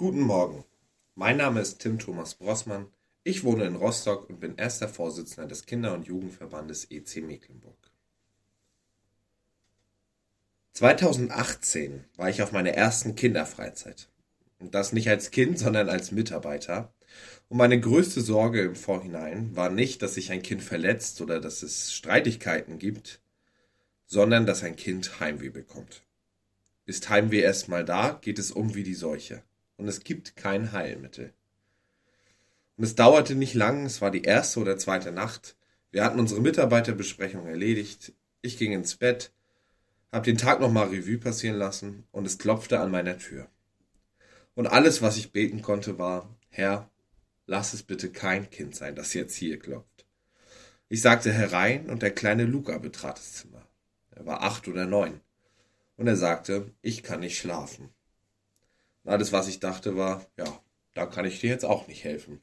Guten Morgen. Mein Name ist Tim Thomas Brossmann. Ich wohne in Rostock und bin erster Vorsitzender des Kinder- und Jugendverbandes EC Mecklenburg. 2018 war ich auf meiner ersten Kinderfreizeit. Und das nicht als Kind, sondern als Mitarbeiter. Und meine größte Sorge im Vorhinein war nicht, dass sich ein Kind verletzt oder dass es Streitigkeiten gibt, sondern dass ein Kind Heimweh bekommt. Ist Heimweh erstmal da, geht es um wie die Seuche. Und es gibt kein Heilmittel. Und es dauerte nicht lang, es war die erste oder zweite Nacht. Wir hatten unsere Mitarbeiterbesprechung erledigt. Ich ging ins Bett, hab den Tag nochmal Revue passieren lassen und es klopfte an meiner Tür. Und alles, was ich beten konnte, war, Herr, lass es bitte kein Kind sein, das jetzt hier klopft. Ich sagte herein und der kleine Luca betrat das Zimmer. Er war acht oder neun. Und er sagte, ich kann nicht schlafen. Alles, was ich dachte, war, ja, da kann ich dir jetzt auch nicht helfen.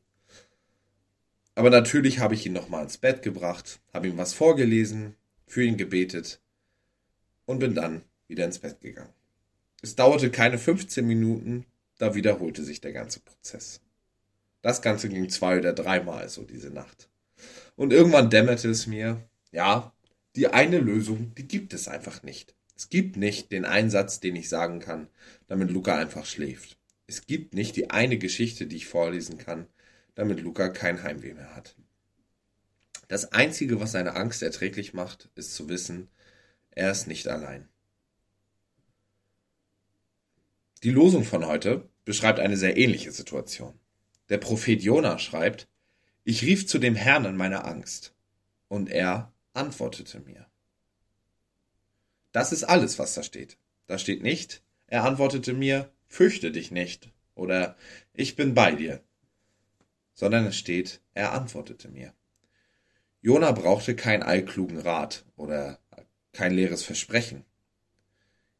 Aber natürlich habe ich ihn nochmal ins Bett gebracht, habe ihm was vorgelesen, für ihn gebetet und bin dann wieder ins Bett gegangen. Es dauerte keine 15 Minuten, da wiederholte sich der ganze Prozess. Das Ganze ging zwei oder dreimal so diese Nacht. Und irgendwann dämmerte es mir, ja, die eine Lösung, die gibt es einfach nicht. Es gibt nicht den Einsatz, den ich sagen kann, damit Luca einfach schläft. Es gibt nicht die eine Geschichte, die ich vorlesen kann, damit Luca kein Heimweh mehr hat. Das Einzige, was seine Angst erträglich macht, ist zu wissen, er ist nicht allein. Die Losung von heute beschreibt eine sehr ähnliche Situation. Der Prophet Jona schreibt, ich rief zu dem Herrn in meiner Angst, und er antwortete mir. Das ist alles, was da steht. Da steht nicht, er antwortete mir, fürchte dich nicht oder ich bin bei dir, sondern es steht, er antwortete mir. Jona brauchte keinen allklugen Rat oder kein leeres Versprechen.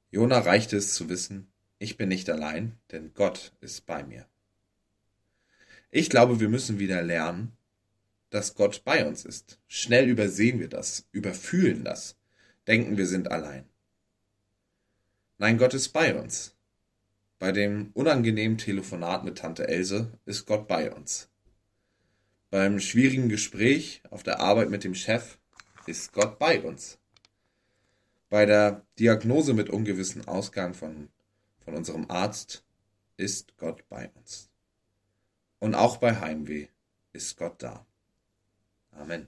Jona reichte es zu wissen, ich bin nicht allein, denn Gott ist bei mir. Ich glaube, wir müssen wieder lernen, dass Gott bei uns ist. Schnell übersehen wir das, überfühlen das, denken wir sind allein. Nein, Gott ist bei uns. Bei dem unangenehmen Telefonat mit Tante Else ist Gott bei uns. Beim schwierigen Gespräch auf der Arbeit mit dem Chef ist Gott bei uns. Bei der Diagnose mit ungewissen Ausgang von von unserem Arzt ist Gott bei uns. Und auch bei Heimweh ist Gott da. Amen.